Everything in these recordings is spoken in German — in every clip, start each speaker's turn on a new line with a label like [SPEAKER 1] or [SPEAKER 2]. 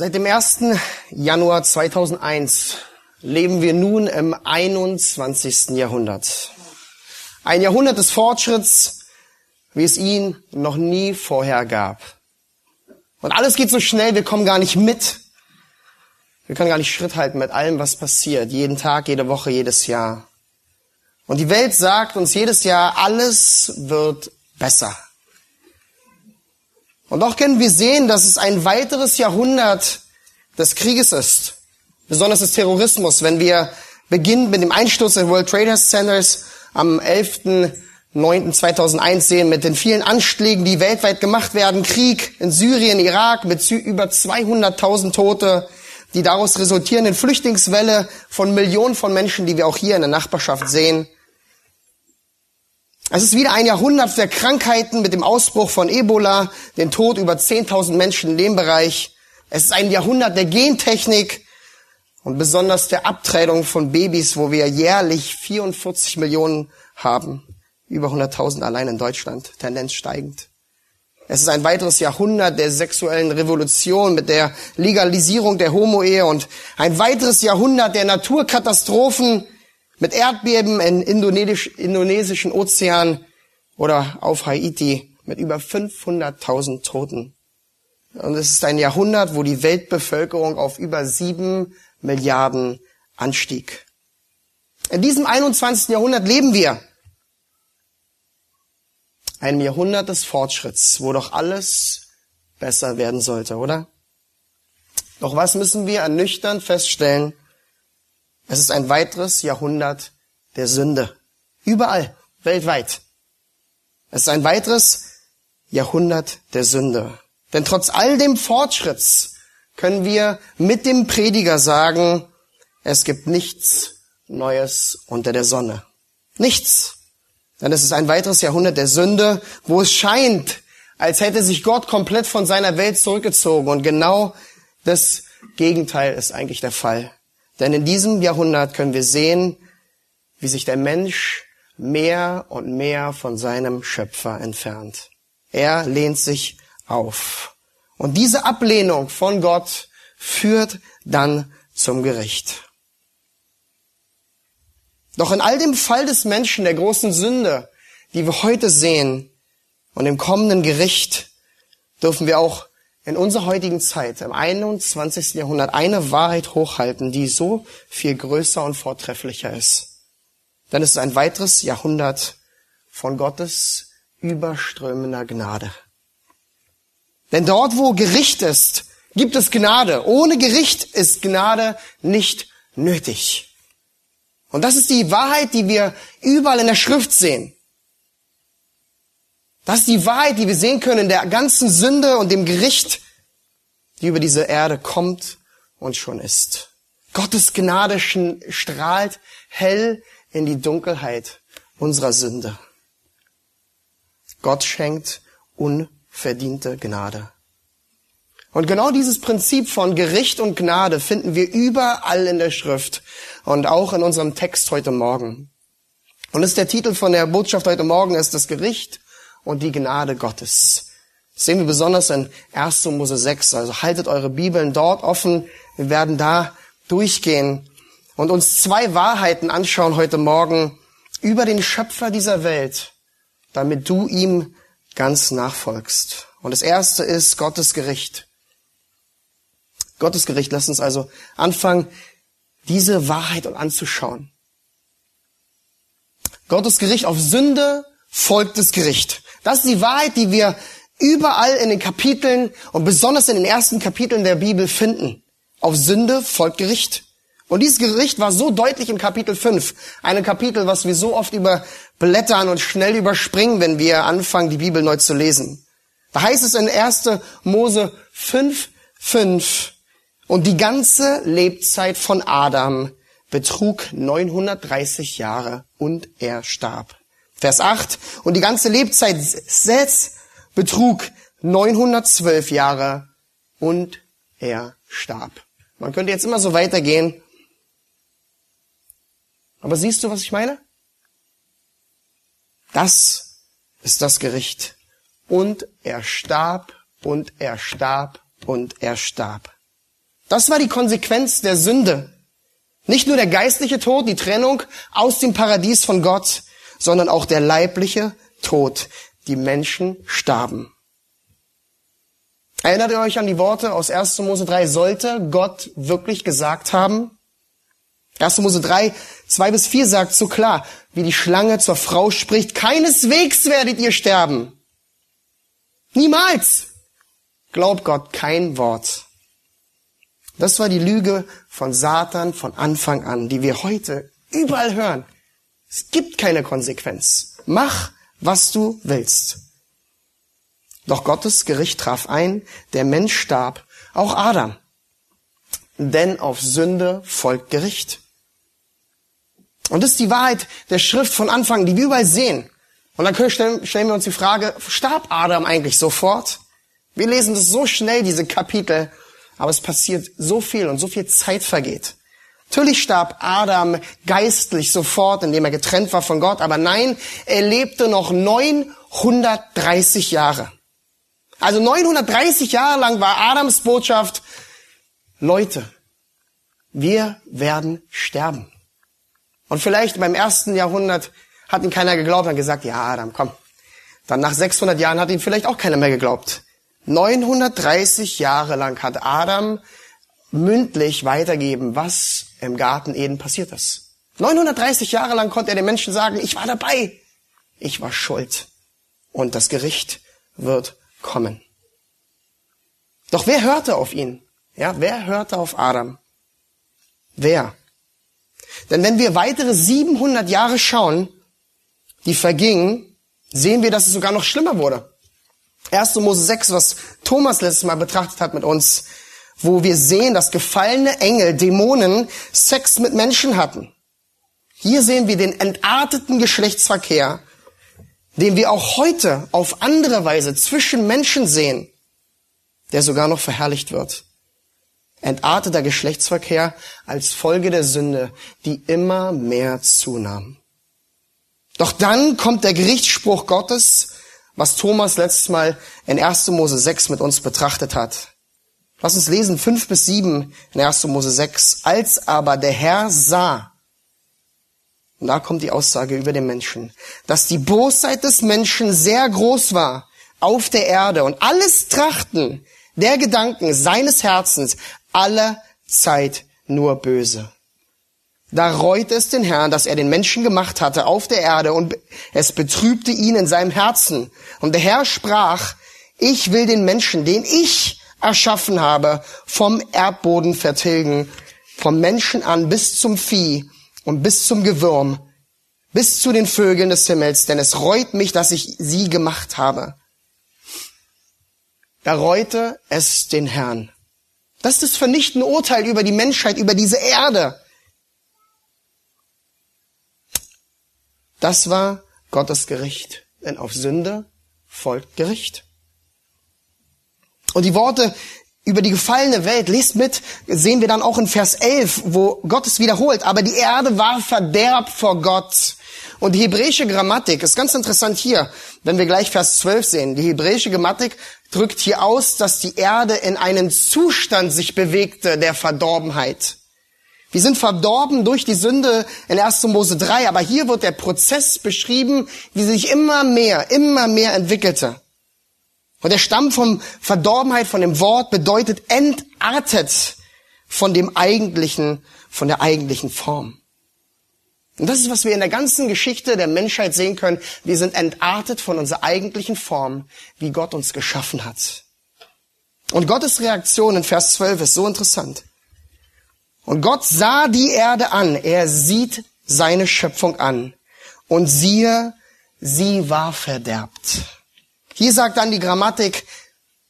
[SPEAKER 1] Seit dem 1. Januar 2001 leben wir nun im 21. Jahrhundert. Ein Jahrhundert des Fortschritts, wie es ihn noch nie vorher gab. Und alles geht so schnell, wir kommen gar nicht mit. Wir können gar nicht Schritt halten mit allem, was passiert. Jeden Tag, jede Woche, jedes Jahr. Und die Welt sagt uns jedes Jahr, alles wird besser. Und doch können wir sehen, dass es ein weiteres Jahrhundert des Krieges ist. Besonders des Terrorismus. Wenn wir beginnen mit dem Einsturz des World Trade Centers am 11.09.2001 sehen, mit den vielen Anschlägen, die weltweit gemacht werden, Krieg in Syrien, Irak mit über 200.000 Tote, die daraus resultierenden Flüchtlingswelle von Millionen von Menschen, die wir auch hier in der Nachbarschaft sehen, es ist wieder ein Jahrhundert der Krankheiten mit dem Ausbruch von Ebola, den Tod über 10.000 Menschen in dem Bereich. Es ist ein Jahrhundert der Gentechnik und besonders der Abtreibung von Babys, wo wir jährlich 44 Millionen haben. Über 100.000 allein in Deutschland, Tendenz steigend. Es ist ein weiteres Jahrhundert der sexuellen Revolution mit der Legalisierung der Homo-Ehe und ein weiteres Jahrhundert der Naturkatastrophen, mit Erdbeben in Indonesisch, indonesischen Ozean oder auf Haiti mit über 500.000 Toten. Und es ist ein Jahrhundert, wo die Weltbevölkerung auf über sieben Milliarden anstieg. In diesem 21. Jahrhundert leben wir. Einem Jahrhundert des Fortschritts, wo doch alles besser werden sollte, oder? Doch was müssen wir ernüchternd feststellen? Es ist ein weiteres Jahrhundert der Sünde. Überall, weltweit. Es ist ein weiteres Jahrhundert der Sünde. Denn trotz all dem Fortschritts können wir mit dem Prediger sagen, es gibt nichts Neues unter der Sonne. Nichts. Denn es ist ein weiteres Jahrhundert der Sünde, wo es scheint, als hätte sich Gott komplett von seiner Welt zurückgezogen. Und genau das Gegenteil ist eigentlich der Fall. Denn in diesem Jahrhundert können wir sehen, wie sich der Mensch mehr und mehr von seinem Schöpfer entfernt. Er lehnt sich auf. Und diese Ablehnung von Gott führt dann zum Gericht. Doch in all dem Fall des Menschen, der großen Sünde, die wir heute sehen, und im kommenden Gericht, dürfen wir auch in unserer heutigen Zeit, im 21. Jahrhundert, eine Wahrheit hochhalten, die so viel größer und vortrefflicher ist. Denn es ist ein weiteres Jahrhundert von Gottes überströmender Gnade. Denn dort, wo Gericht ist, gibt es Gnade. Ohne Gericht ist Gnade nicht nötig. Und das ist die Wahrheit, die wir überall in der Schrift sehen. Das ist die Wahrheit, die wir sehen können in der ganzen Sünde und dem Gericht, die über diese Erde kommt und schon ist. Gottes Gnade strahlt hell in die Dunkelheit unserer Sünde. Gott schenkt unverdiente Gnade. Und genau dieses Prinzip von Gericht und Gnade finden wir überall in der Schrift und auch in unserem Text heute Morgen. Und ist der Titel von der Botschaft heute Morgen ist das Gericht und die Gnade Gottes. Das sehen wir besonders in 1. Mose 6. Also haltet eure Bibeln dort offen. Wir werden da durchgehen und uns zwei Wahrheiten anschauen heute Morgen über den Schöpfer dieser Welt, damit du ihm ganz nachfolgst. Und das erste ist Gottes Gericht. Gottes Gericht. Lass uns also anfangen, diese Wahrheit anzuschauen. Gottes Gericht auf Sünde folgt das Gericht. Das ist die Wahrheit, die wir überall in den Kapiteln und besonders in den ersten Kapiteln der Bibel finden. Auf Sünde folgt Gericht. Und dieses Gericht war so deutlich im Kapitel 5. Ein Kapitel, was wir so oft überblättern und schnell überspringen, wenn wir anfangen, die Bibel neu zu lesen. Da heißt es in 1. Mose 5, 5, Und die ganze Lebzeit von Adam betrug 930 Jahre und er starb. Vers 8. Und die ganze Lebzeit Seth betrug 912 Jahre und er starb. Man könnte jetzt immer so weitergehen. Aber siehst du, was ich meine? Das ist das Gericht. Und er starb und er starb und er starb. Das war die Konsequenz der Sünde. Nicht nur der geistliche Tod, die Trennung aus dem Paradies von Gott, sondern auch der leibliche Tod. Die Menschen starben. Erinnert ihr euch an die Worte aus 1. Mose 3? Sollte Gott wirklich gesagt haben? 1. Mose 3, 2 bis 4 sagt so klar, wie die Schlange zur Frau spricht, keineswegs werdet ihr sterben. Niemals. Glaubt Gott kein Wort. Das war die Lüge von Satan von Anfang an, die wir heute überall hören. Es gibt keine Konsequenz. Mach, was du willst. Doch Gottes Gericht traf ein, der Mensch starb, auch Adam. Denn auf Sünde folgt Gericht. Und das ist die Wahrheit der Schrift von Anfang, die wir überall sehen. Und dann stellen, stellen wir uns die Frage, starb Adam eigentlich sofort? Wir lesen das so schnell, diese Kapitel, aber es passiert so viel und so viel Zeit vergeht. Natürlich starb Adam geistlich sofort, indem er getrennt war von Gott, aber nein, er lebte noch 930 Jahre. Also 930 Jahre lang war Adams Botschaft, Leute, wir werden sterben. Und vielleicht beim ersten Jahrhundert hat ihn keiner geglaubt und gesagt, ja Adam, komm. Dann nach 600 Jahren hat ihn vielleicht auch keiner mehr geglaubt. 930 Jahre lang hat Adam mündlich weitergeben, was im Garten Eden passiert ist. 930 Jahre lang konnte er den Menschen sagen, ich war dabei, ich war schuld und das Gericht wird kommen. Doch wer hörte auf ihn? Ja, wer hörte auf Adam? Wer? Denn wenn wir weitere 700 Jahre schauen, die vergingen, sehen wir, dass es sogar noch schlimmer wurde. 1. Mose 6, was Thomas letztes Mal betrachtet hat mit uns, wo wir sehen, dass gefallene Engel, Dämonen Sex mit Menschen hatten. Hier sehen wir den entarteten Geschlechtsverkehr, den wir auch heute auf andere Weise zwischen Menschen sehen, der sogar noch verherrlicht wird. Entarteter Geschlechtsverkehr als Folge der Sünde, die immer mehr zunahm. Doch dann kommt der Gerichtsspruch Gottes, was Thomas letztes Mal in 1. Mose 6 mit uns betrachtet hat. Lass uns lesen 5 bis 7 in 1. Mose 6. Als aber der Herr sah, und da kommt die Aussage über den Menschen, dass die Bosheit des Menschen sehr groß war auf der Erde und alles Trachten der Gedanken seines Herzens aller Zeit nur böse. Da reute es den Herrn, dass er den Menschen gemacht hatte auf der Erde und es betrübte ihn in seinem Herzen. Und der Herr sprach, ich will den Menschen, den ich erschaffen habe, vom Erdboden vertilgen, vom Menschen an bis zum Vieh und bis zum Gewürm, bis zu den Vögeln des Himmels, denn es reut mich, dass ich sie gemacht habe. Da reute es den Herrn. Das ist das vernichtende Urteil über die Menschheit, über diese Erde. Das war Gottes Gericht. Denn auf Sünde folgt Gericht. Und die Worte über die gefallene Welt, lest mit, sehen wir dann auch in Vers 11, wo Gott es wiederholt. Aber die Erde war Verderb vor Gott. Und die hebräische Grammatik ist ganz interessant hier, wenn wir gleich Vers 12 sehen. Die hebräische Grammatik drückt hier aus, dass die Erde in einen Zustand sich bewegte der Verdorbenheit. Wir sind verdorben durch die Sünde in 1. Mose 3, aber hier wird der Prozess beschrieben, wie sich immer mehr, immer mehr entwickelte. Und der Stamm von Verdorbenheit, von dem Wort, bedeutet entartet von dem eigentlichen, von der eigentlichen Form. Und das ist, was wir in der ganzen Geschichte der Menschheit sehen können. Wir sind entartet von unserer eigentlichen Form, wie Gott uns geschaffen hat. Und Gottes Reaktion in Vers 12 ist so interessant. Und Gott sah die Erde an, er sieht seine Schöpfung an. Und siehe, sie war verderbt. Hier sagt dann die Grammatik,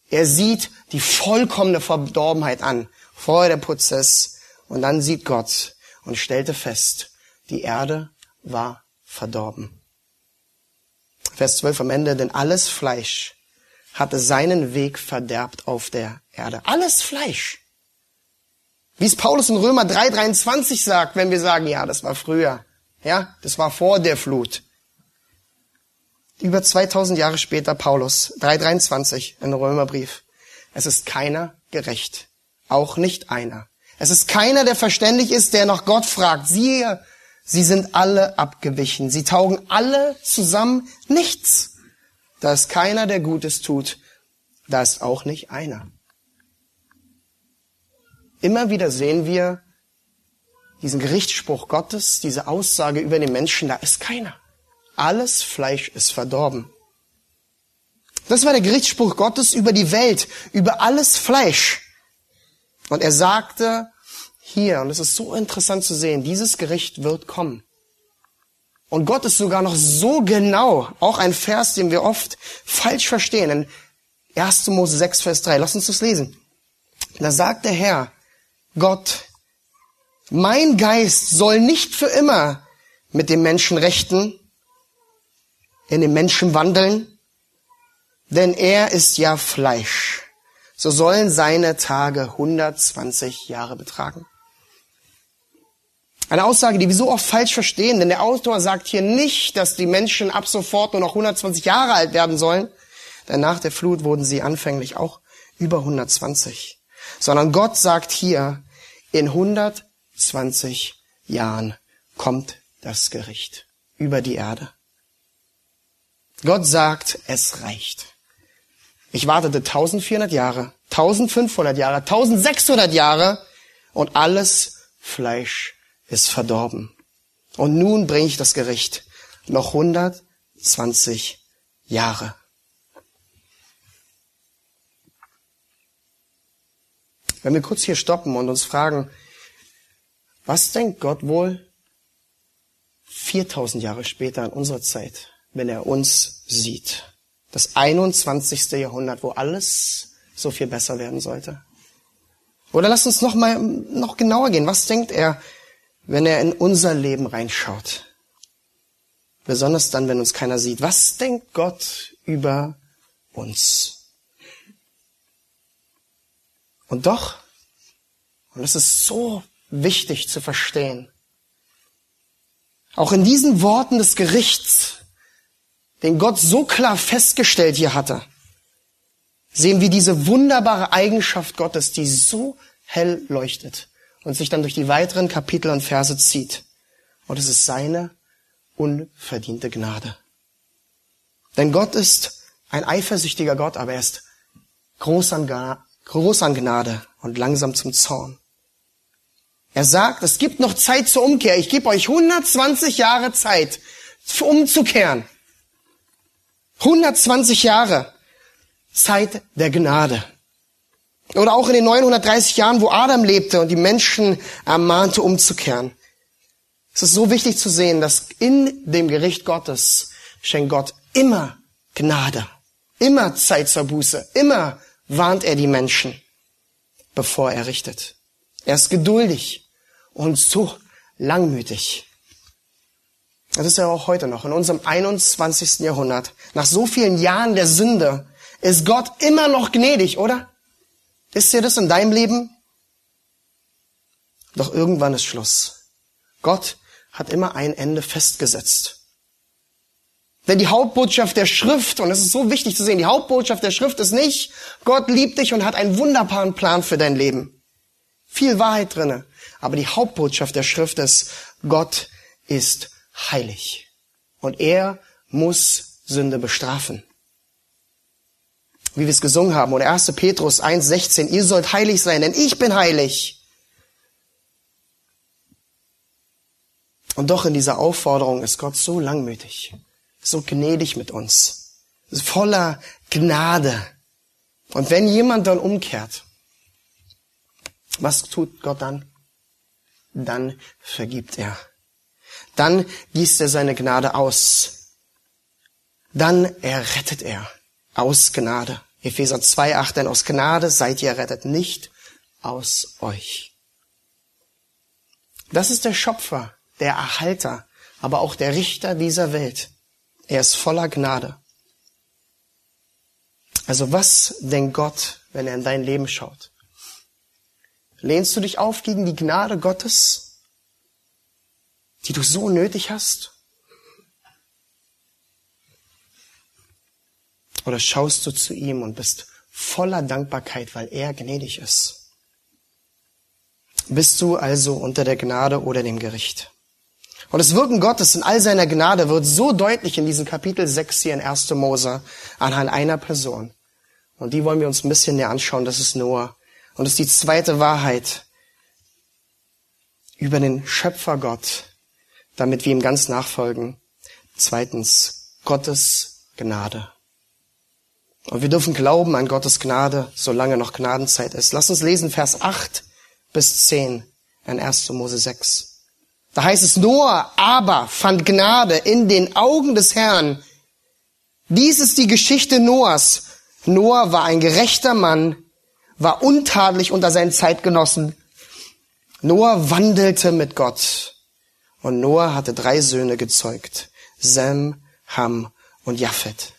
[SPEAKER 1] er sieht die vollkommene Verdorbenheit an. Vorher der Prozess und dann sieht Gott und stellte fest, die Erde war verdorben. Vers 12 am Ende, denn alles Fleisch hatte seinen Weg verderbt auf der Erde. Alles Fleisch. Wie es Paulus in Römer 3,23 sagt, wenn wir sagen, ja, das war früher. Ja, das war vor der Flut. Über 2000 Jahre später Paulus, 3,23 in Römerbrief. Es ist keiner gerecht. Auch nicht einer. Es ist keiner, der verständig ist, der nach Gott fragt. Siehe, sie sind alle abgewichen. Sie taugen alle zusammen nichts. Da ist keiner, der Gutes tut. Da ist auch nicht einer. Immer wieder sehen wir diesen Gerichtsspruch Gottes, diese Aussage über den Menschen, da ist keiner. Alles Fleisch ist verdorben. Das war der Gerichtsspruch Gottes über die Welt, über alles Fleisch. Und er sagte hier, und es ist so interessant zu sehen, dieses Gericht wird kommen. Und Gott ist sogar noch so genau, auch ein Vers, den wir oft falsch verstehen, in 1. Mose 6, Vers 3. Lass uns das lesen. Da sagt der Herr, Gott, mein Geist soll nicht für immer mit dem Menschen rechten, in dem Menschen wandeln, denn er ist ja Fleisch. So sollen seine Tage 120 Jahre betragen. Eine Aussage, die wir so oft falsch verstehen, denn der Autor sagt hier nicht, dass die Menschen ab sofort nur noch 120 Jahre alt werden sollen, denn nach der Flut wurden sie anfänglich auch über 120. Sondern Gott sagt hier, in 120 Jahren kommt das Gericht über die Erde. Gott sagt, es reicht. Ich wartete 1400 Jahre, 1500 Jahre, 1600 Jahre und alles Fleisch ist verdorben. Und nun bringe ich das Gericht. Noch 120 Jahre. Wenn wir kurz hier stoppen und uns fragen, was denkt Gott wohl 4000 Jahre später in unserer Zeit, wenn er uns sieht? Das 21. Jahrhundert, wo alles so viel besser werden sollte. Oder lasst uns noch mal noch genauer gehen. Was denkt er, wenn er in unser Leben reinschaut? Besonders dann, wenn uns keiner sieht. Was denkt Gott über uns? Und doch, und das ist so wichtig zu verstehen, auch in diesen Worten des Gerichts, den Gott so klar festgestellt hier hatte, sehen wir diese wunderbare Eigenschaft Gottes, die so hell leuchtet und sich dann durch die weiteren Kapitel und Verse zieht. Und es ist seine unverdiente Gnade. Denn Gott ist ein eifersüchtiger Gott, aber er ist groß an, groß an Gnade und langsam zum Zorn. Er sagt, es gibt noch Zeit zur Umkehr. Ich gebe euch 120 Jahre Zeit, umzukehren. 120 Jahre Zeit der Gnade. Oder auch in den 930 Jahren, wo Adam lebte und die Menschen ermahnte, umzukehren. Es ist so wichtig zu sehen, dass in dem Gericht Gottes schenkt Gott immer Gnade, immer Zeit zur Buße, immer warnt er die Menschen, bevor er richtet. Er ist geduldig und so langmütig. Das ist ja auch heute noch, in unserem 21. Jahrhundert. Nach so vielen Jahren der Sünde ist Gott immer noch gnädig, oder? Ist dir das in deinem Leben? Doch irgendwann ist Schluss. Gott hat immer ein Ende festgesetzt. Denn die Hauptbotschaft der Schrift, und es ist so wichtig zu sehen, die Hauptbotschaft der Schrift ist nicht, Gott liebt dich und hat einen wunderbaren Plan für dein Leben. Viel Wahrheit drinne. Aber die Hauptbotschaft der Schrift ist, Gott ist heilig. Und er muss Sünde bestrafen. Wie wir es gesungen haben, oder 1. Petrus 1,16, ihr sollt heilig sein, denn ich bin heilig. Und doch in dieser Aufforderung ist Gott so langmütig so gnädig mit uns, voller Gnade. Und wenn jemand dann umkehrt, was tut Gott dann? Dann vergibt er. Dann gießt er seine Gnade aus. Dann errettet er aus Gnade. Epheser 2,8, denn aus Gnade seid ihr errettet, nicht aus euch. Das ist der Schöpfer, der Erhalter, aber auch der Richter dieser Welt. Er ist voller Gnade. Also was denkt Gott, wenn er in dein Leben schaut? Lehnst du dich auf gegen die Gnade Gottes, die du so nötig hast? Oder schaust du zu ihm und bist voller Dankbarkeit, weil er gnädig ist? Bist du also unter der Gnade oder dem Gericht? Und das Wirken Gottes in all seiner Gnade wird so deutlich in diesem Kapitel 6 hier in 1. Mose anhand einer Person. Und die wollen wir uns ein bisschen näher anschauen. Das ist Noah. Und das ist die zweite Wahrheit über den Schöpfer Gott, damit wir ihm ganz nachfolgen. Zweitens, Gottes Gnade. Und wir dürfen glauben an Gottes Gnade, solange noch Gnadenzeit ist. Lass uns lesen Vers 8 bis 10 in 1. Mose 6. Da heißt es, Noah aber fand Gnade in den Augen des Herrn. Dies ist die Geschichte Noahs. Noah war ein gerechter Mann, war untadelig unter seinen Zeitgenossen. Noah wandelte mit Gott. Und Noah hatte drei Söhne gezeugt. Sem, Ham und Japhet.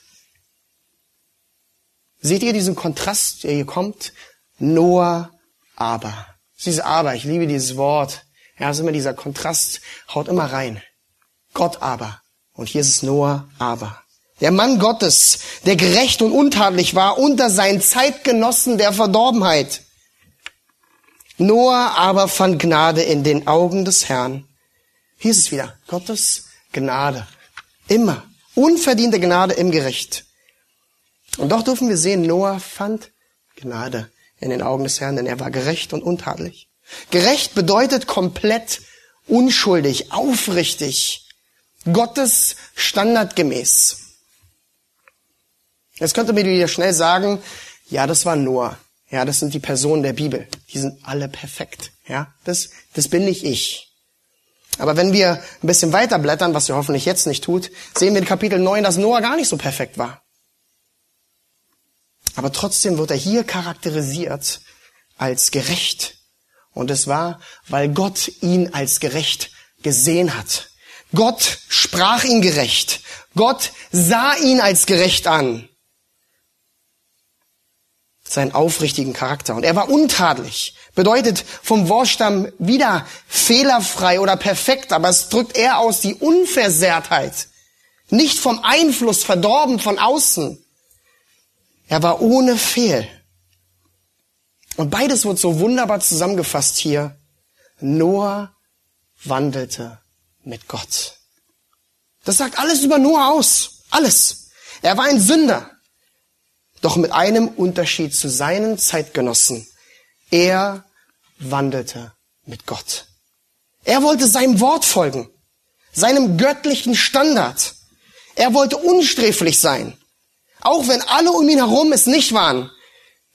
[SPEAKER 1] Seht ihr diesen Kontrast, der hier kommt? Noah aber. Dieses aber, ich liebe dieses Wort. Ja, ist immer dieser Kontrast, haut immer rein. Gott aber. Und hier ist es Noah aber. Der Mann Gottes, der gerecht und untadelig war unter seinen Zeitgenossen der Verdorbenheit. Noah aber fand Gnade in den Augen des Herrn. Hier ist es wieder. Gottes Gnade. Immer. Unverdiente Gnade im Gericht. Und doch dürfen wir sehen, Noah fand Gnade in den Augen des Herrn, denn er war gerecht und untadelig. Gerecht bedeutet komplett unschuldig, aufrichtig, Gottes standardgemäß. Jetzt könnte mir wieder schnell sagen, ja, das war Noah. Ja, das sind die Personen der Bibel. Die sind alle perfekt. Ja, das, das bin nicht ich. Aber wenn wir ein bisschen weiter blättern, was ihr hoffentlich jetzt nicht tut, sehen wir in Kapitel 9, dass Noah gar nicht so perfekt war. Aber trotzdem wird er hier charakterisiert als gerecht. Und es war, weil Gott ihn als gerecht gesehen hat. Gott sprach ihn gerecht. Gott sah ihn als gerecht an. Seinen aufrichtigen Charakter. Und er war untadelig. Bedeutet vom Wortstamm wieder fehlerfrei oder perfekt, aber es drückt eher aus die Unversehrtheit. Nicht vom Einfluss verdorben von außen. Er war ohne Fehl. Und beides wird so wunderbar zusammengefasst hier. Noah wandelte mit Gott. Das sagt alles über Noah aus. Alles. Er war ein Sünder. Doch mit einem Unterschied zu seinen Zeitgenossen. Er wandelte mit Gott. Er wollte seinem Wort folgen. Seinem göttlichen Standard. Er wollte unsträflich sein. Auch wenn alle um ihn herum es nicht waren.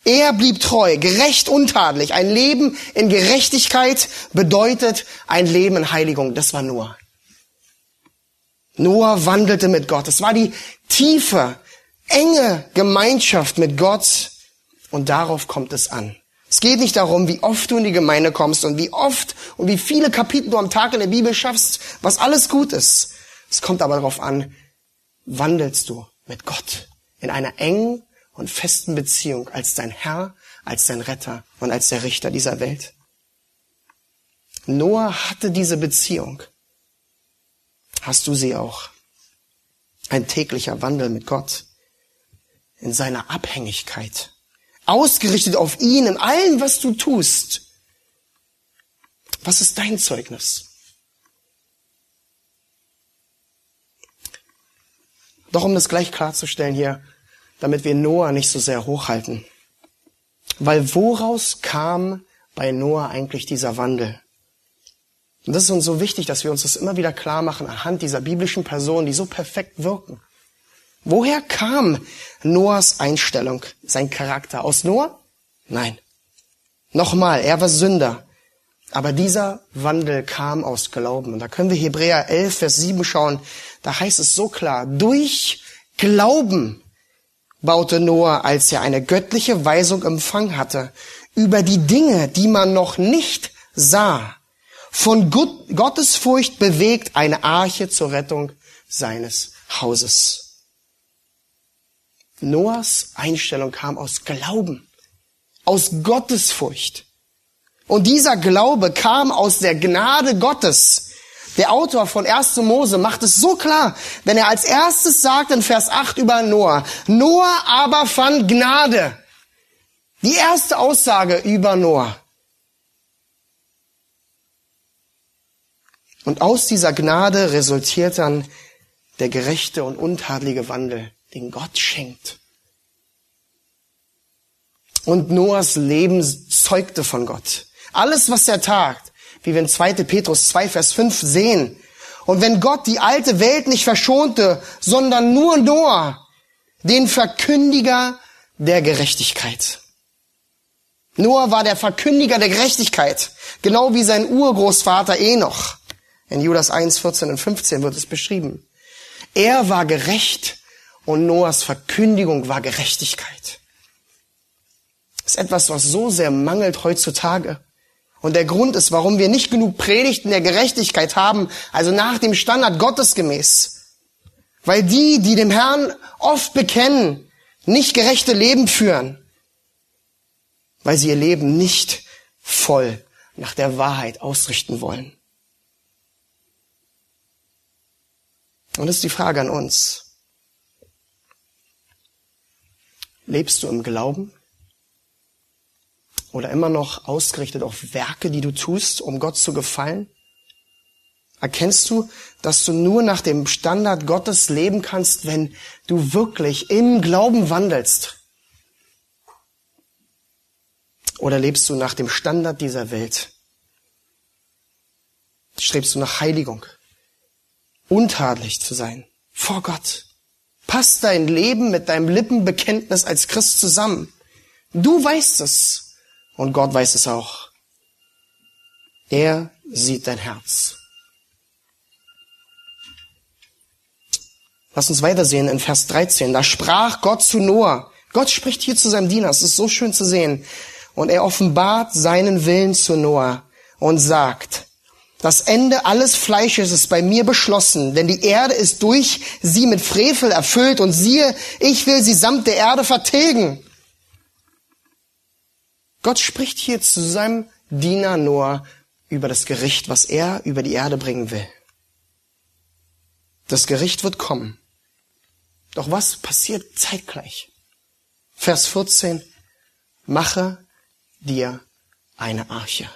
[SPEAKER 1] Er blieb treu, gerecht, untadelig. Ein Leben in Gerechtigkeit bedeutet ein Leben in Heiligung. Das war Noah. Noah wandelte mit Gott. Es war die tiefe, enge Gemeinschaft mit Gott. Und darauf kommt es an. Es geht nicht darum, wie oft du in die Gemeinde kommst und wie oft und wie viele Kapitel du am Tag in der Bibel schaffst, was alles gut ist. Es kommt aber darauf an, wandelst du mit Gott in einer engen und festen Beziehung als dein Herr, als dein Retter und als der Richter dieser Welt. Noah hatte diese Beziehung. Hast du sie auch? Ein täglicher Wandel mit Gott in seiner Abhängigkeit, ausgerichtet auf ihn in allem, was du tust. Was ist dein Zeugnis? Doch um das gleich klarzustellen hier, damit wir Noah nicht so sehr hochhalten. Weil woraus kam bei Noah eigentlich dieser Wandel? Und das ist uns so wichtig, dass wir uns das immer wieder klar machen anhand dieser biblischen Personen, die so perfekt wirken. Woher kam Noahs Einstellung, sein Charakter? Aus Noah? Nein. Nochmal, er war Sünder. Aber dieser Wandel kam aus Glauben. Und da können wir Hebräer 11, Vers 7 schauen. Da heißt es so klar, durch Glauben baute Noah, als er eine göttliche Weisung empfangen hatte, über die Dinge, die man noch nicht sah, von Gottesfurcht bewegt, eine Arche zur Rettung seines Hauses. Noahs Einstellung kam aus Glauben, aus Gottesfurcht. Und dieser Glaube kam aus der Gnade Gottes. Der Autor von 1. Mose macht es so klar, wenn er als erstes sagt in Vers 8 über Noah, Noah aber fand Gnade. Die erste Aussage über Noah. Und aus dieser Gnade resultiert dann der gerechte und untadlige Wandel, den Gott schenkt. Und Noahs Leben zeugte von Gott. Alles, was er tat, wie wir in 2. Petrus 2, Vers 5 sehen. Und wenn Gott die alte Welt nicht verschonte, sondern nur Noah, den Verkündiger der Gerechtigkeit. Noah war der Verkündiger der Gerechtigkeit, genau wie sein Urgroßvater Enoch. In Judas 1, 14 und 15 wird es beschrieben. Er war gerecht und Noahs Verkündigung war Gerechtigkeit. Das ist etwas, was so sehr mangelt heutzutage. Und der Grund ist, warum wir nicht genug Predigten der Gerechtigkeit haben, also nach dem Standard Gottes gemäß. Weil die, die dem Herrn oft bekennen, nicht gerechte Leben führen. Weil sie ihr Leben nicht voll nach der Wahrheit ausrichten wollen. Und das ist die Frage an uns. Lebst du im Glauben? Oder immer noch ausgerichtet auf Werke, die du tust, um Gott zu gefallen? Erkennst du, dass du nur nach dem Standard Gottes leben kannst, wenn du wirklich im Glauben wandelst? Oder lebst du nach dem Standard dieser Welt? Strebst du nach Heiligung? untadelig zu sein vor Gott. Passt dein Leben mit deinem Lippenbekenntnis als Christ zusammen. Du weißt es und Gott weiß es auch. Er sieht dein Herz. Lass uns weitersehen in Vers 13. Da sprach Gott zu Noah. Gott spricht hier zu seinem Diener. Es ist so schön zu sehen. Und er offenbart seinen Willen zu Noah und sagt, das Ende alles Fleisches ist bei mir beschlossen, denn die Erde ist durch sie mit Frevel erfüllt und siehe, ich will sie samt der Erde vertilgen. Gott spricht hier zu seinem Diener Noah über das Gericht, was er über die Erde bringen will. Das Gericht wird kommen. Doch was passiert zeitgleich? Vers 14. Mache dir eine Arche.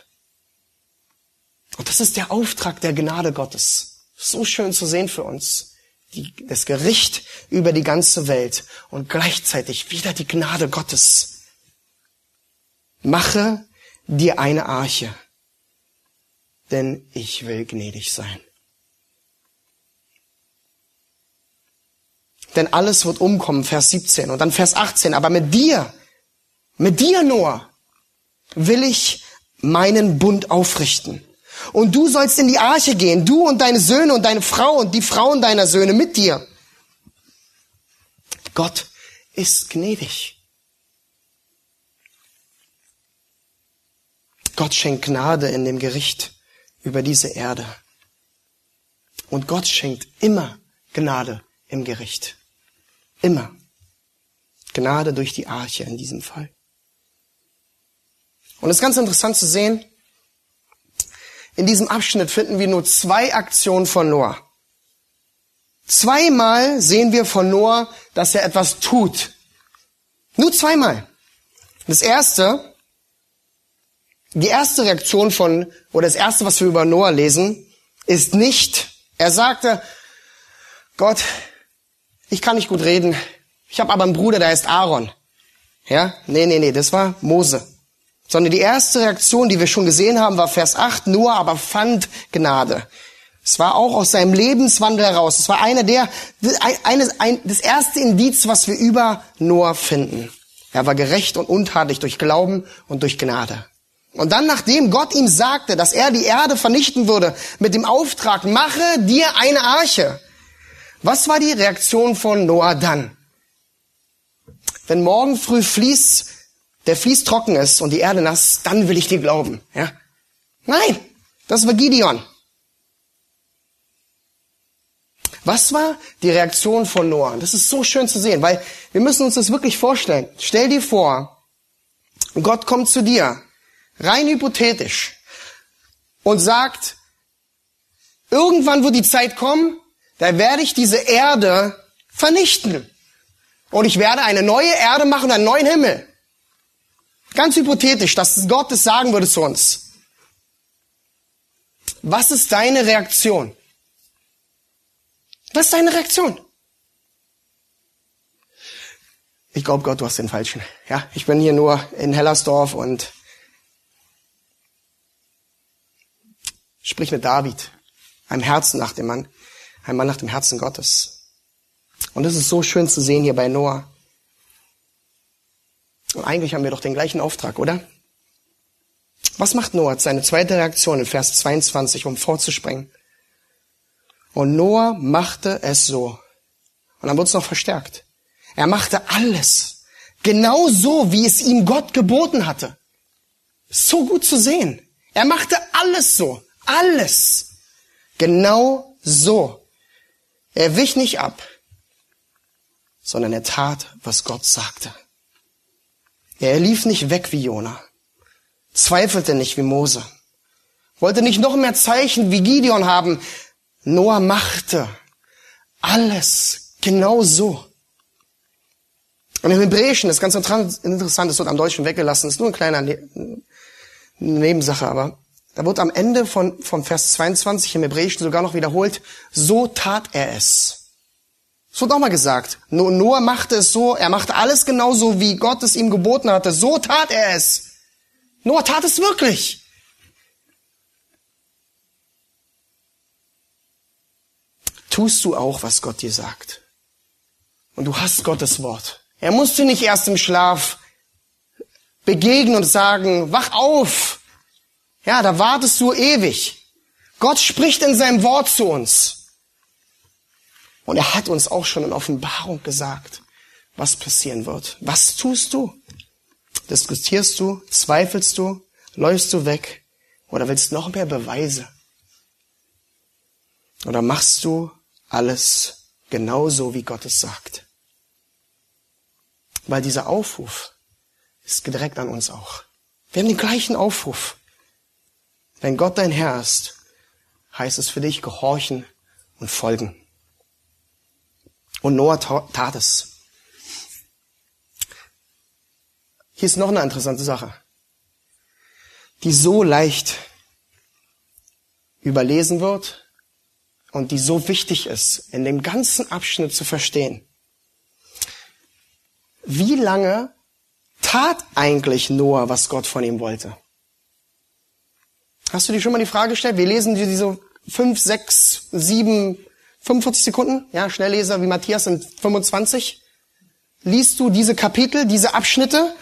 [SPEAKER 1] Und das ist der Auftrag der Gnade Gottes. So schön zu sehen für uns. Die, das Gericht über die ganze Welt und gleichzeitig wieder die Gnade Gottes. Mache dir eine Arche, denn ich will gnädig sein. Denn alles wird umkommen, Vers 17 und dann Vers 18. Aber mit dir, mit dir nur, will ich meinen Bund aufrichten und du sollst in die Arche gehen, du und deine Söhne und deine Frau und die Frauen deiner Söhne mit dir. Gott ist gnädig. Gott schenkt Gnade in dem Gericht über diese Erde. Und Gott schenkt immer Gnade im Gericht. Immer. Gnade durch die Arche in diesem Fall. Und es ist ganz interessant zu sehen, in diesem Abschnitt finden wir nur zwei Aktionen von Noah. Zweimal sehen wir von Noah, dass er etwas tut. Nur zweimal. Das erste, die erste Reaktion von, oder das erste, was wir über Noah lesen, ist nicht, er sagte, Gott, ich kann nicht gut reden, ich habe aber einen Bruder, der heißt Aaron. Ja? Nee, nee, nee, das war Mose sondern die erste Reaktion, die wir schon gesehen haben, war Vers 8, Noah aber fand Gnade. Es war auch aus seinem Lebenswandel heraus. Es war einer der, eines, ein, das erste Indiz, was wir über Noah finden. Er war gerecht und untadelig durch Glauben und durch Gnade. Und dann, nachdem Gott ihm sagte, dass er die Erde vernichten würde, mit dem Auftrag, mache dir eine Arche. Was war die Reaktion von Noah dann? Wenn morgen früh fließt der Fließ trocken ist und die Erde nass, dann will ich dir glauben. Ja? Nein, das war Gideon. Was war die Reaktion von Noah? Das ist so schön zu sehen, weil wir müssen uns das wirklich vorstellen. Stell dir vor, Gott kommt zu dir, rein hypothetisch, und sagt, irgendwann wird die Zeit kommen, da werde ich diese Erde vernichten. Und ich werde eine neue Erde machen, einen neuen Himmel. Ganz hypothetisch, dass Gott das sagen würde zu uns. Was ist deine Reaktion? Was ist deine Reaktion? Ich glaube, Gott, du hast den Falschen. Ja, ich bin hier nur in Hellersdorf und sprich mit David, einem Herzen nach dem Mann, ein Mann nach dem Herzen Gottes. Und es ist so schön zu sehen hier bei Noah. Und eigentlich haben wir doch den gleichen Auftrag, oder? Was macht Noah? Seine zweite Reaktion in Vers 22, um vorzuspringen. Und Noah machte es so. Und dann wird es noch verstärkt. Er machte alles. Genau so, wie es ihm Gott geboten hatte. So gut zu sehen. Er machte alles so. Alles. Genau so. Er wich nicht ab, sondern er tat, was Gott sagte. Er lief nicht weg wie Jona, zweifelte nicht wie Mose, wollte nicht noch mehr Zeichen wie Gideon haben, Noah machte alles genau so. Und im Hebräischen, das ist ganz interessant, das wird am Deutschen weggelassen, das ist nur ein kleiner ne Nebensache, aber da wird am Ende von, vom Vers 22 im Hebräischen sogar noch wiederholt, so tat er es. Es wird auch mal gesagt, Noah machte es so, er machte alles genauso, wie Gott es ihm geboten hatte, so tat er es. Noah tat es wirklich. tust du auch, was Gott dir sagt. Und du hast Gottes Wort. Er muss dir nicht erst im Schlaf begegnen und sagen, wach auf. Ja, da wartest du ewig. Gott spricht in seinem Wort zu uns. Und er hat uns auch schon in Offenbarung gesagt, was passieren wird. Was tust du? Diskutierst du? Zweifelst du? Läufst du weg? Oder willst noch mehr Beweise? Oder machst du alles genauso, wie Gott es sagt. Weil dieser Aufruf ist direkt an uns auch. Wir haben den gleichen Aufruf. Wenn Gott dein Herr ist, heißt es für dich gehorchen und folgen. Und Noah tat es. Hier ist noch eine interessante Sache, die so leicht überlesen wird und die so wichtig ist, in dem ganzen Abschnitt zu verstehen. Wie lange tat eigentlich Noah, was Gott von ihm wollte? Hast du dir schon mal die Frage gestellt? Wir lesen diese fünf, sechs, sieben, 45 Sekunden, ja, Schnellleser wie Matthias sind 25. Liest du diese Kapitel, diese Abschnitte,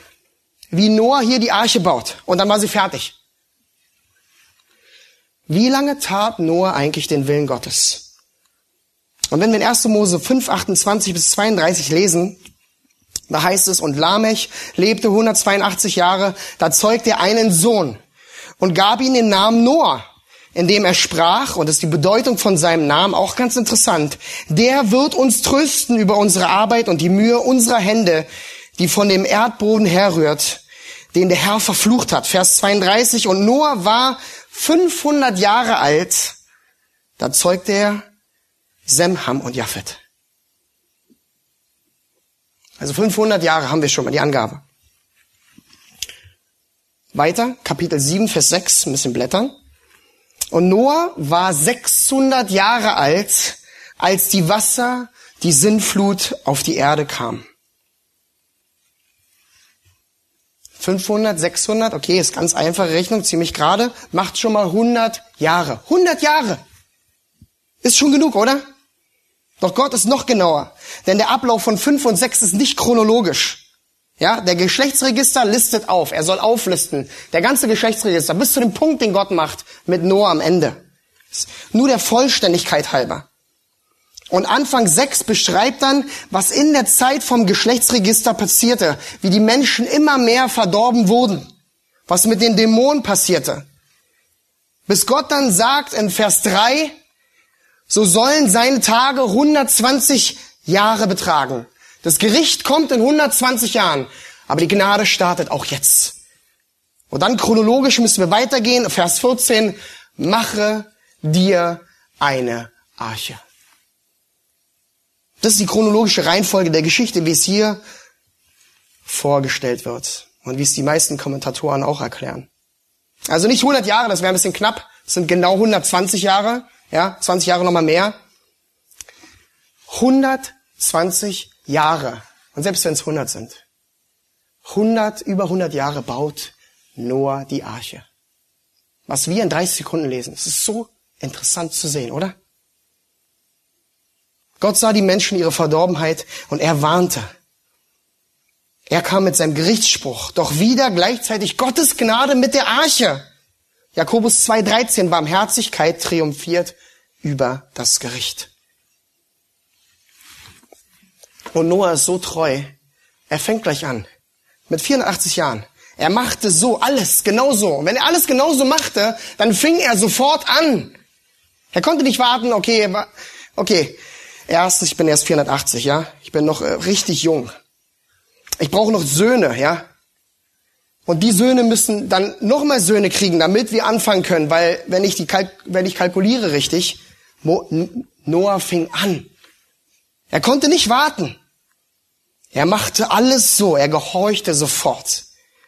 [SPEAKER 1] wie Noah hier die Arche baut und dann war sie fertig. Wie lange tat Noah eigentlich den Willen Gottes? Und wenn wir in 1. Mose 5, 28 bis 32 lesen, da heißt es, und Lamech lebte 182 Jahre, da zeugte er einen Sohn und gab ihm den Namen Noah, indem er sprach, und das ist die Bedeutung von seinem Namen auch ganz interessant, der wird uns trösten über unsere Arbeit und die Mühe unserer Hände, die von dem Erdboden herrührt, den der Herr verflucht hat. Vers 32, und Noah war 500 Jahre alt, da zeugte er Sem, Ham und Japhet. Also 500 Jahre haben wir schon mal die Angabe. Weiter, Kapitel 7, Vers 6, ein bisschen blättern. Und Noah war 600 Jahre alt, als die Wasser, die Sinnflut auf die Erde kam. 500, 600, okay, ist ganz einfache Rechnung, ziemlich gerade, macht schon mal 100 Jahre. 100 Jahre! Ist schon genug, oder? Doch Gott ist noch genauer, denn der Ablauf von 5 und 6 ist nicht chronologisch. Ja, der Geschlechtsregister listet auf, er soll auflisten, der ganze Geschlechtsregister, bis zu dem Punkt, den Gott macht, mit Noah am Ende. Nur der Vollständigkeit halber. Und Anfang 6 beschreibt dann, was in der Zeit vom Geschlechtsregister passierte, wie die Menschen immer mehr verdorben wurden, was mit den Dämonen passierte. Bis Gott dann sagt in Vers 3, so sollen seine Tage 120 Jahre betragen. Das Gericht kommt in 120 Jahren, aber die Gnade startet auch jetzt. Und dann chronologisch müssen wir weitergehen. Vers 14, mache dir eine Arche. Das ist die chronologische Reihenfolge der Geschichte, wie es hier vorgestellt wird und wie es die meisten Kommentatoren auch erklären. Also nicht 100 Jahre, das wäre ein bisschen knapp. Das sind genau 120 Jahre, ja, 20 Jahre nochmal mehr. 120 Jahre. Und selbst wenn es 100 sind. 100, über 100 Jahre baut Noah die Arche. Was wir in 30 Sekunden lesen. Es ist so interessant zu sehen, oder? Gott sah die Menschen ihre Verdorbenheit und er warnte. Er kam mit seinem Gerichtsspruch, doch wieder gleichzeitig Gottes Gnade mit der Arche. Jakobus 2,13 Barmherzigkeit triumphiert über das Gericht. Und Noah ist so treu. Er fängt gleich an. Mit 84 Jahren. Er machte so alles genauso. Und wenn er alles genauso machte, dann fing er sofort an. Er konnte nicht warten, okay, okay, erstens, ich bin erst 480, ja. Ich bin noch äh, richtig jung. Ich brauche noch Söhne, ja. Und die Söhne müssen dann nochmal Söhne kriegen, damit wir anfangen können, weil wenn ich die wenn ich kalkuliere richtig, Noah fing an. Er konnte nicht warten. Er machte alles so, er gehorchte sofort.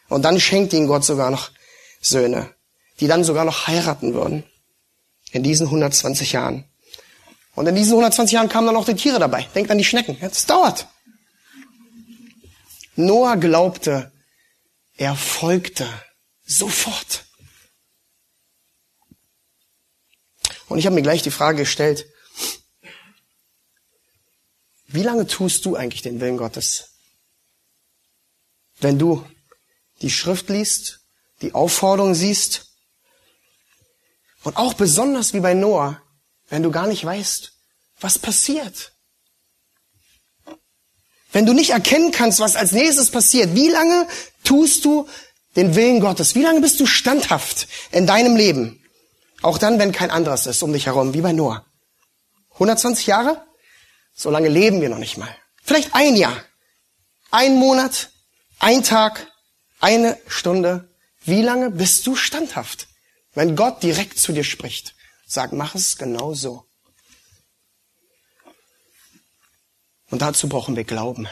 [SPEAKER 1] Und dann schenkte ihm Gott sogar noch Söhne, die dann sogar noch heiraten würden. In diesen 120 Jahren. Und in diesen 120 Jahren kamen dann auch die Tiere dabei. Denkt an die Schnecken. Es dauert. Noah glaubte, er folgte sofort. Und ich habe mir gleich die Frage gestellt, wie lange tust du eigentlich den Willen Gottes? Wenn du die Schrift liest, die Aufforderung siehst und auch besonders wie bei Noah, wenn du gar nicht weißt, was passiert. Wenn du nicht erkennen kannst, was als nächstes passiert, wie lange tust du den Willen Gottes? Wie lange bist du standhaft in deinem Leben? Auch dann, wenn kein anderes ist um dich herum, wie bei Noah. 120 Jahre? So lange leben wir noch nicht mal. Vielleicht ein Jahr, ein Monat, ein Tag, eine Stunde. Wie lange bist du standhaft? Wenn Gott direkt zu dir spricht, sag, mach es genau so. Und dazu brauchen wir Glauben.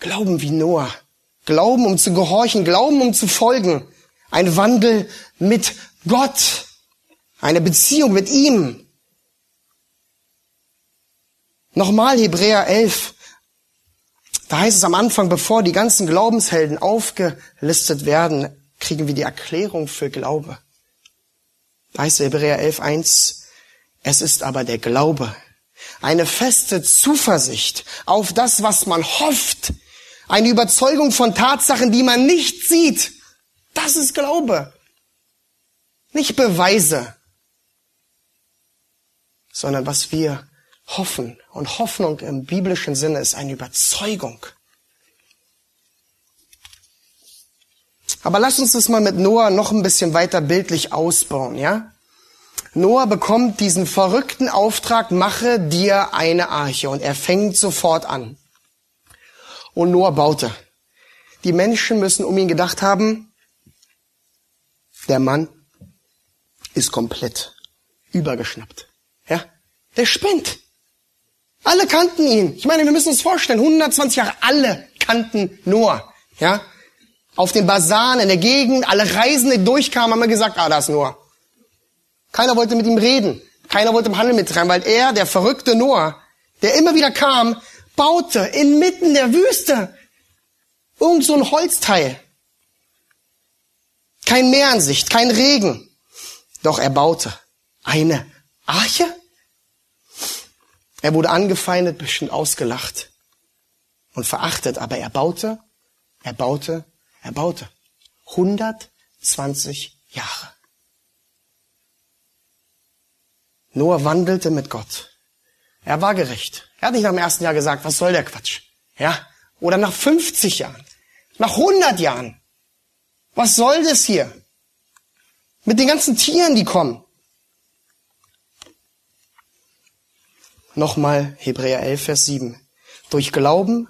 [SPEAKER 1] Glauben wie Noah. Glauben, um zu gehorchen. Glauben, um zu folgen. Ein Wandel mit Gott. Eine Beziehung mit ihm. Nochmal Hebräer 11. Da heißt es am Anfang, bevor die ganzen Glaubenshelden aufgelistet werden, kriegen wir die Erklärung für Glaube. Da heißt Hebräer 11, 1, es ist aber der Glaube, eine feste Zuversicht auf das, was man hofft, eine Überzeugung von Tatsachen, die man nicht sieht. Das ist Glaube. Nicht Beweise, sondern was wir hoffen. Und Hoffnung im biblischen Sinne ist eine Überzeugung. Aber lass uns das mal mit Noah noch ein bisschen weiter bildlich ausbauen, ja? Noah bekommt diesen verrückten Auftrag, mache dir eine Arche. Und er fängt sofort an. Und Noah baute. Die Menschen müssen um ihn gedacht haben, der Mann ist komplett übergeschnappt. Ja? Der spinnt. Alle kannten ihn. Ich meine, wir müssen uns vorstellen, 120 Jahre, alle kannten Noah. Ja? Auf den Basaren in der Gegend, alle Reisende durchkamen, haben wir gesagt, ah, da ist Noah. Keiner wollte mit ihm reden. Keiner wollte im Handel mittreiben, weil er, der verrückte Noah, der immer wieder kam, baute inmitten der Wüste irgend so ein Holzteil. Kein Sicht, kein Regen. Doch er baute eine Arche. Er wurde angefeindet, bestimmt ausgelacht und verachtet, aber er baute, er baute, er baute. 120 Jahre. Noah wandelte mit Gott. Er war gerecht. Er hat nicht nach dem ersten Jahr gesagt, was soll der Quatsch? Ja? Oder nach 50 Jahren. Nach 100 Jahren. Was soll das hier? Mit den ganzen Tieren, die kommen. Nochmal Hebräer 11, Vers 7. Durch Glauben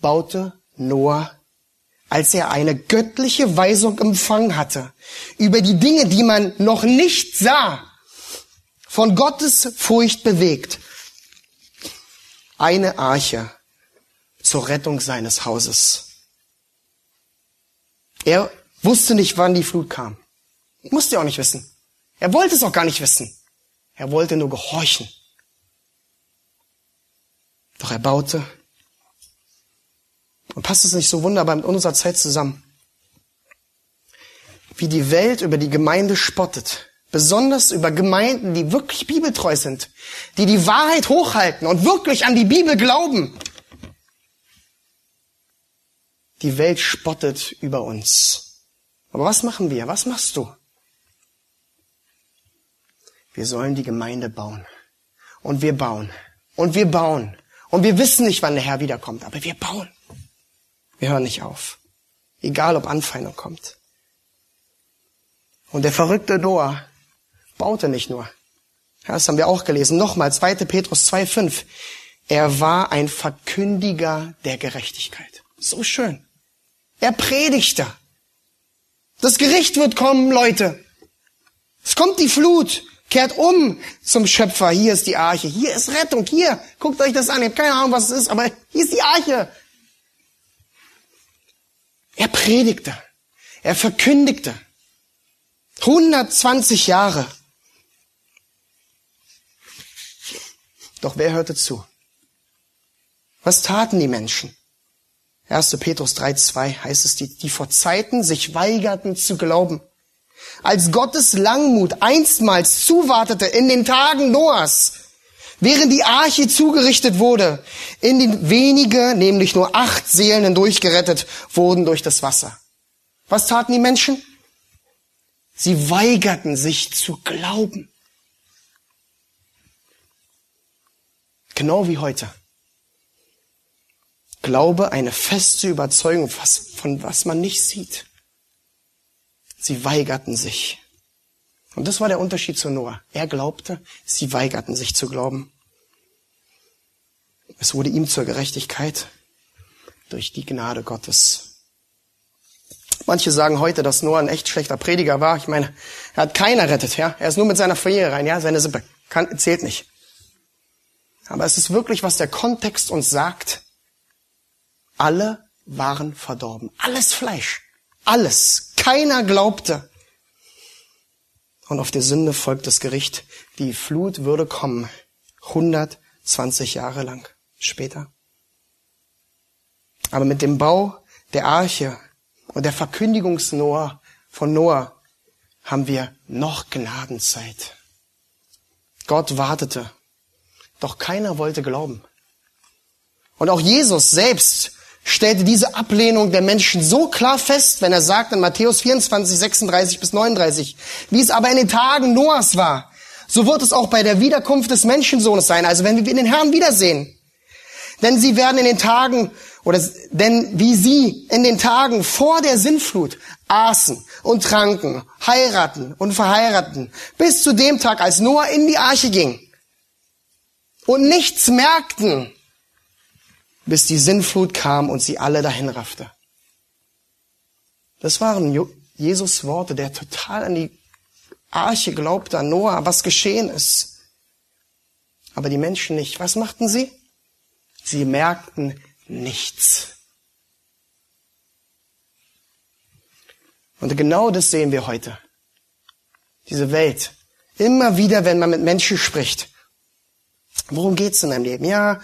[SPEAKER 1] baute Noah, als er eine göttliche Weisung empfangen hatte, über die Dinge, die man noch nicht sah, von Gottes Furcht bewegt, eine Arche zur Rettung seines Hauses. Er wusste nicht, wann die Flut kam. Musste er auch nicht wissen. Er wollte es auch gar nicht wissen. Er wollte nur gehorchen. Doch er baute. Und passt es nicht so wunderbar mit unserer Zeit zusammen? Wie die Welt über die Gemeinde spottet. Besonders über Gemeinden, die wirklich bibeltreu sind. Die die Wahrheit hochhalten und wirklich an die Bibel glauben. Die Welt spottet über uns. Aber was machen wir? Was machst du? Wir sollen die Gemeinde bauen. Und wir bauen. Und wir bauen. Und wir wissen nicht, wann der Herr wiederkommt, aber wir bauen. Wir hören nicht auf. Egal, ob Anfeindung kommt. Und der verrückte Noah baute nicht nur. Ja, das haben wir auch gelesen. Nochmal, 2. Petrus 2,5. Er war ein Verkündiger der Gerechtigkeit. So schön. Er predigte. Das Gericht wird kommen, Leute. Es kommt die Flut. Kehrt um zum Schöpfer. Hier ist die Arche. Hier ist Rettung. Hier, guckt euch das an. Ihr habt keine Ahnung, was es ist, aber hier ist die Arche. Er predigte. Er verkündigte. 120 Jahre. Doch wer hörte zu? Was taten die Menschen? 1. Petrus 3,2 heißt es, die, die vor Zeiten sich weigerten zu glauben als Gottes Langmut einstmals zuwartete in den Tagen Noahs, während die Arche zugerichtet wurde, in den wenige, nämlich nur acht Seelen hindurchgerettet wurden durch das Wasser. Was taten die Menschen? Sie weigerten sich zu glauben. Genau wie heute. Glaube eine feste Überzeugung von was man nicht sieht. Sie weigerten sich. Und das war der Unterschied zu Noah. Er glaubte, sie weigerten sich zu glauben. Es wurde ihm zur Gerechtigkeit durch die Gnade Gottes. Manche sagen heute, dass Noah ein echt schlechter Prediger war. Ich meine, er hat keiner rettet, ja. Er ist nur mit seiner Familie rein, ja. Seine Sippe kann, zählt nicht. Aber es ist wirklich, was der Kontext uns sagt. Alle waren verdorben. Alles Fleisch. Alles. Keiner glaubte. Und auf der Sünde folgt das Gericht. Die Flut würde kommen. 120 Jahre lang später. Aber mit dem Bau der Arche und der Verkündigungsnoah von Noah haben wir noch Gnadenzeit. Gott wartete, doch keiner wollte glauben. Und auch Jesus selbst stellte diese Ablehnung der Menschen so klar fest, wenn er sagt in Matthäus 24, 36 bis 39, wie es aber in den Tagen Noahs war, so wird es auch bei der Wiederkunft des Menschensohnes sein, also wenn wir den Herrn wiedersehen. Denn sie werden in den Tagen, oder denn wie sie in den Tagen vor der Sintflut aßen und tranken, heiraten und verheiraten, bis zu dem Tag, als Noah in die Arche ging und nichts merkten, bis die Sinnflut kam und sie alle dahin raffte. Das waren Jesus Worte, der total an die Arche glaubte, an Noah, was geschehen ist. Aber die Menschen nicht. Was machten sie? Sie merkten nichts. Und genau das sehen wir heute. Diese Welt. Immer wieder, wenn man mit Menschen spricht. Worum geht's in deinem Leben? Ja,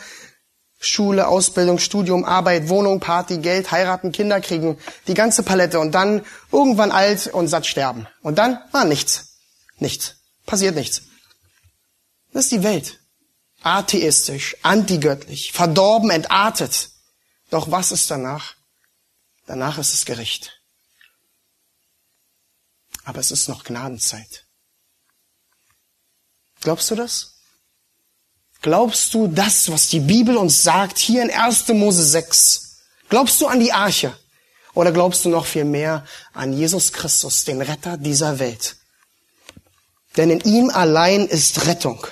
[SPEAKER 1] Schule, Ausbildung, Studium, Arbeit, Wohnung, Party, Geld, heiraten, Kinder kriegen, die ganze Palette und dann irgendwann alt und satt sterben. Und dann, ah, nichts. Nichts. Passiert nichts. Das ist die Welt. Atheistisch, antigöttlich, verdorben, entartet. Doch was ist danach? Danach ist es Gericht. Aber es ist noch Gnadenzeit. Glaubst du das? Glaubst du das, was die Bibel uns sagt, hier in 1. Mose 6? Glaubst du an die Arche? Oder glaubst du noch viel mehr an Jesus Christus, den Retter dieser Welt? Denn in ihm allein ist Rettung.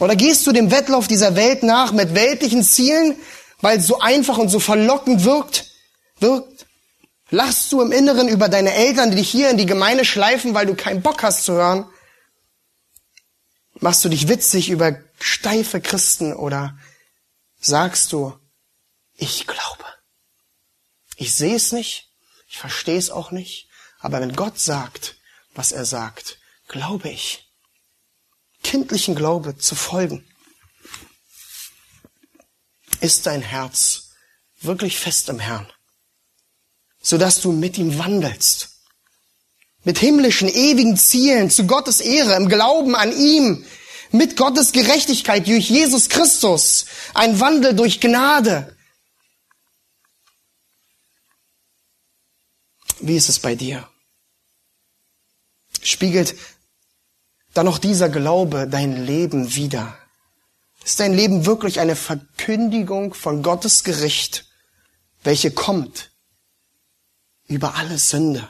[SPEAKER 1] Oder gehst du dem Wettlauf dieser Welt nach mit weltlichen Zielen, weil es so einfach und so verlockend wirkt? wirkt? Lachst du im Inneren über deine Eltern, die dich hier in die Gemeinde schleifen, weil du keinen Bock hast zu hören? Machst du dich witzig über steife Christen oder sagst du, ich glaube. Ich sehe es nicht, ich verstehe es auch nicht, aber wenn Gott sagt, was er sagt, glaube ich. Kindlichen Glaube zu folgen. Ist dein Herz wirklich fest im Herrn, sodass du mit ihm wandelst, mit himmlischen, ewigen Zielen zu Gottes Ehre, im Glauben an ihm, mit Gottes Gerechtigkeit durch Jesus Christus, ein Wandel durch Gnade. Wie ist es bei dir? Spiegelt dann noch dieser Glaube dein Leben wieder? Ist dein Leben wirklich eine Verkündigung von Gottes Gericht, welche kommt über alle Sünde?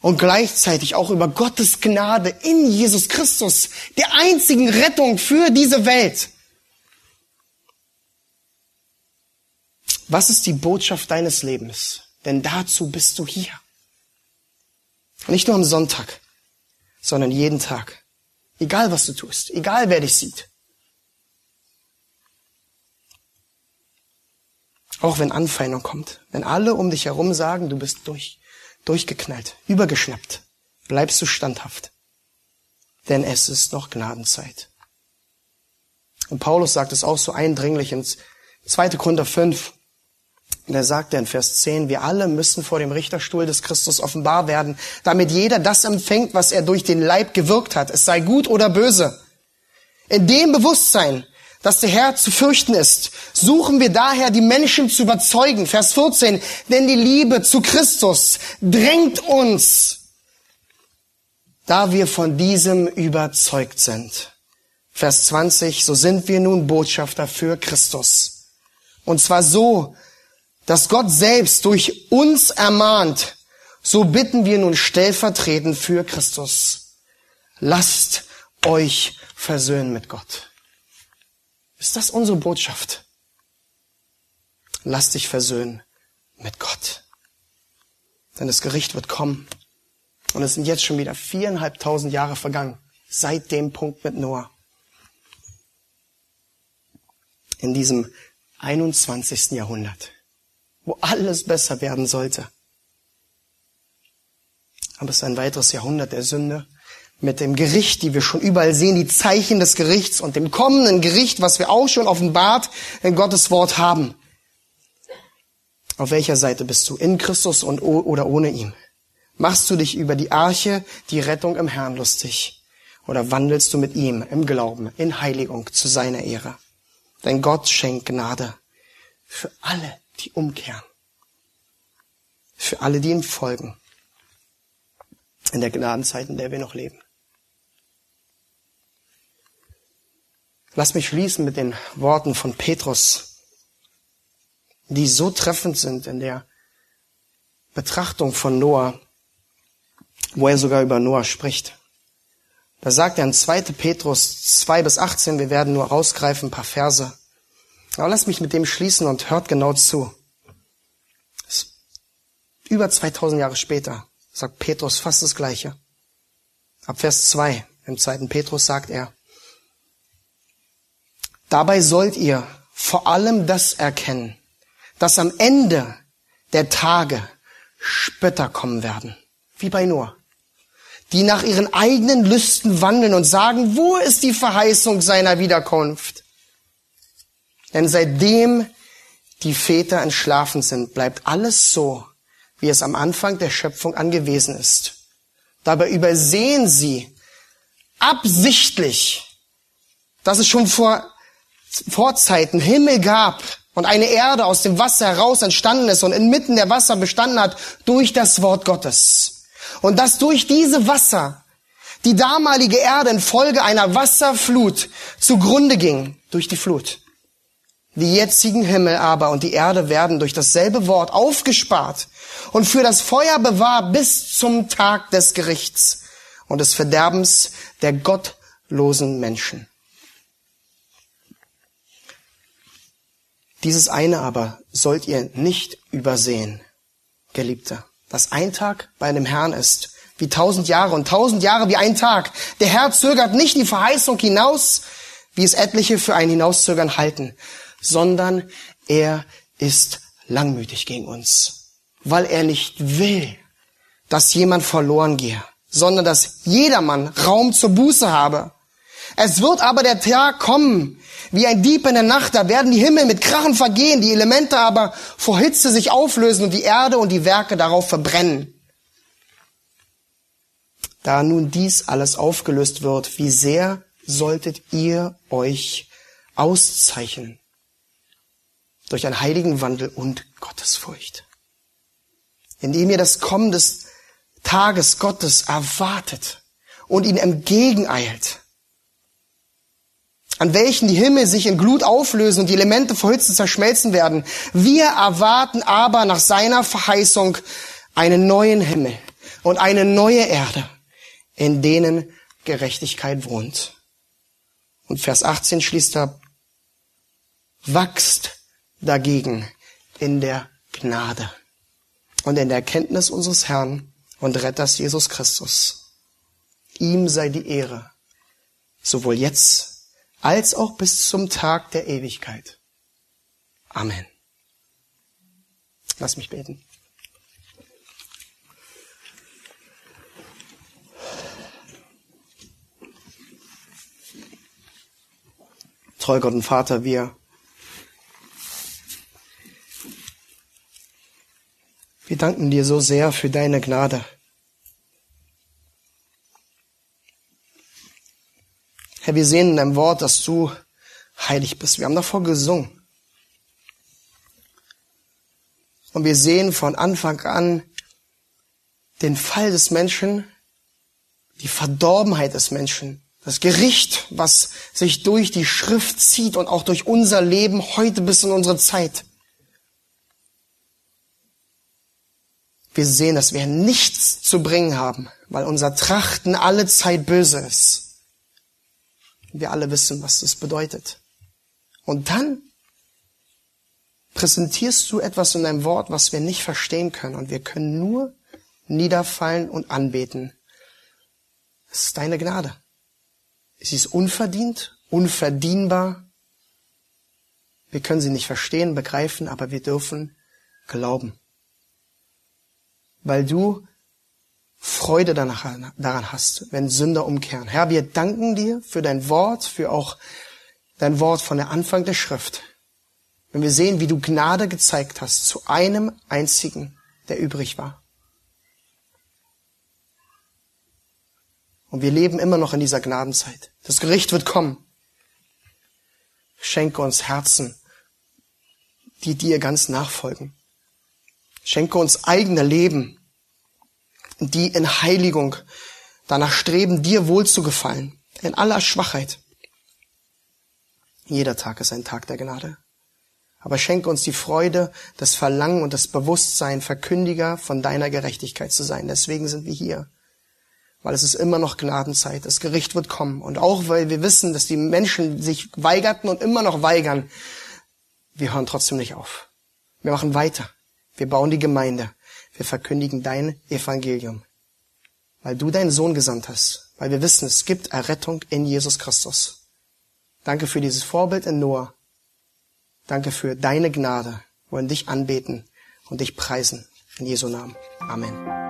[SPEAKER 1] Und gleichzeitig auch über Gottes Gnade in Jesus Christus, der einzigen Rettung für diese Welt. Was ist die Botschaft deines Lebens? Denn dazu bist du hier. Nicht nur am Sonntag, sondern jeden Tag. Egal was du tust, egal wer dich sieht. Auch wenn Anfeindung kommt, wenn alle um dich herum sagen, du bist durch, durchgeknallt, übergeschnappt, bleibst du standhaft. Denn es ist noch Gnadenzeit. Und Paulus sagt es auch so eindringlich in 2. Korinther 5. Und er sagt in Vers 10, wir alle müssen vor dem Richterstuhl des Christus offenbar werden, damit jeder das empfängt, was er durch den Leib gewirkt hat, es sei gut oder böse. In dem Bewusstsein dass der Herr zu fürchten ist, suchen wir daher, die Menschen zu überzeugen. Vers 14, denn die Liebe zu Christus drängt uns, da wir von diesem überzeugt sind. Vers 20, so sind wir nun Botschafter für Christus. Und zwar so, dass Gott selbst durch uns ermahnt, so bitten wir nun stellvertretend für Christus. Lasst euch versöhnen mit Gott. Ist das unsere Botschaft? Lass dich versöhnen mit Gott. Denn das Gericht wird kommen. Und es sind jetzt schon wieder viereinhalbtausend Jahre vergangen. Seit dem Punkt mit Noah. In diesem 21. Jahrhundert. Wo alles besser werden sollte. Aber es ist ein weiteres Jahrhundert der Sünde mit dem Gericht, die wir schon überall sehen, die Zeichen des Gerichts und dem kommenden Gericht, was wir auch schon offenbart in Gottes Wort haben. Auf welcher Seite bist du? In Christus und oder ohne ihn? Machst du dich über die Arche, die Rettung im Herrn lustig? Oder wandelst du mit ihm im Glauben, in Heiligung zu seiner Ehre? Denn Gott schenkt Gnade für alle, die umkehren. Für alle, die ihm folgen. In der Gnadenzeit, in der wir noch leben. Lass mich schließen mit den Worten von Petrus, die so treffend sind in der Betrachtung von Noah, wo er sogar über Noah spricht. Da sagt er in 2. Petrus 2 bis 18, wir werden nur rausgreifen, ein paar Verse. Aber lass mich mit dem schließen und hört genau zu. Über 2000 Jahre später sagt Petrus fast das Gleiche. Ab Vers 2 im 2. Petrus sagt er, Dabei sollt ihr vor allem das erkennen, dass am Ende der Tage Spötter kommen werden, wie bei Noah, die nach ihren eigenen Lüsten wandeln und sagen, wo ist die Verheißung seiner Wiederkunft? Denn seitdem die Väter entschlafen sind, bleibt alles so, wie es am Anfang der Schöpfung angewiesen ist. Dabei übersehen sie absichtlich, dass es schon vor Vorzeiten Himmel gab und eine Erde aus dem Wasser heraus entstanden ist und inmitten der Wasser bestanden hat durch das Wort Gottes. Und dass durch diese Wasser die damalige Erde infolge einer Wasserflut zugrunde ging durch die Flut. Die jetzigen Himmel aber und die Erde werden durch dasselbe Wort aufgespart und für das Feuer bewahrt bis zum Tag des Gerichts und des Verderbens der gottlosen Menschen. Dieses eine aber sollt ihr nicht übersehen, Geliebter, dass ein Tag bei dem Herrn ist wie tausend Jahre und tausend Jahre wie ein Tag. Der Herr zögert nicht die Verheißung hinaus, wie es etliche für ein Hinauszögern halten, sondern er ist langmütig gegen uns, weil er nicht will, dass jemand verloren gehe, sondern dass jedermann Raum zur Buße habe. Es wird aber der Tag kommen, wie ein Dieb in der Nacht, da werden die Himmel mit Krachen vergehen, die Elemente aber vor Hitze sich auflösen und die Erde und die Werke darauf verbrennen. Da nun dies alles aufgelöst wird, wie sehr solltet ihr euch auszeichnen durch einen heiligen Wandel und Gottesfurcht, indem ihr das Kommen des Tages Gottes erwartet und ihn entgegeneilt, an welchen die Himmel sich in Glut auflösen und die Elemente vor Hitze zerschmelzen werden. Wir erwarten aber nach seiner Verheißung einen neuen Himmel und eine neue Erde, in denen Gerechtigkeit wohnt. Und Vers 18 schließt ab, wachst dagegen in der Gnade und in der Erkenntnis unseres Herrn und Retters Jesus Christus. Ihm sei die Ehre, sowohl jetzt als auch bis zum Tag der Ewigkeit. Amen. Lass mich beten. Treu Gott und Vater, wir, wir danken dir so sehr für deine Gnade. Herr, wir sehen in deinem Wort, dass du heilig bist. Wir haben davor gesungen. Und wir sehen von Anfang an den Fall des Menschen, die Verdorbenheit des Menschen, das Gericht, was sich durch die Schrift zieht und auch durch unser Leben heute bis in unsere Zeit. Wir sehen, dass wir nichts zu bringen haben, weil unser Trachten alle Zeit böse ist. Wir alle wissen, was das bedeutet. Und dann präsentierst du etwas in deinem Wort, was wir nicht verstehen können. Und wir können nur niederfallen und anbeten. Es ist deine Gnade. Sie ist unverdient, unverdienbar. Wir können sie nicht verstehen, begreifen, aber wir dürfen glauben. Weil du Freude danach, daran hast, wenn Sünder umkehren. Herr, wir danken dir für dein Wort, für auch dein Wort von der Anfang der Schrift. Wenn wir sehen, wie du Gnade gezeigt hast zu einem einzigen, der übrig war. Und wir leben immer noch in dieser Gnadenzeit. Das Gericht wird kommen. Schenke uns Herzen, die dir ganz nachfolgen. Schenke uns eigene Leben, die in Heiligung danach streben, dir wohl zu gefallen, in aller Schwachheit. Jeder Tag ist ein Tag der Gnade. Aber schenke uns die Freude, das Verlangen und das Bewusstsein, Verkündiger von deiner Gerechtigkeit zu sein. Deswegen sind wir hier. Weil es ist immer noch Gnadenzeit. Das Gericht wird kommen. Und auch weil wir wissen, dass die Menschen sich weigerten und immer noch weigern, wir hören trotzdem nicht auf. Wir machen weiter. Wir bauen die Gemeinde. Wir verkündigen dein Evangelium, weil du deinen Sohn gesandt hast, weil wir wissen, es gibt Errettung in Jesus Christus. Danke für dieses Vorbild in Noah. Danke für deine Gnade. Wir wollen dich anbeten und dich preisen. In Jesu Namen. Amen.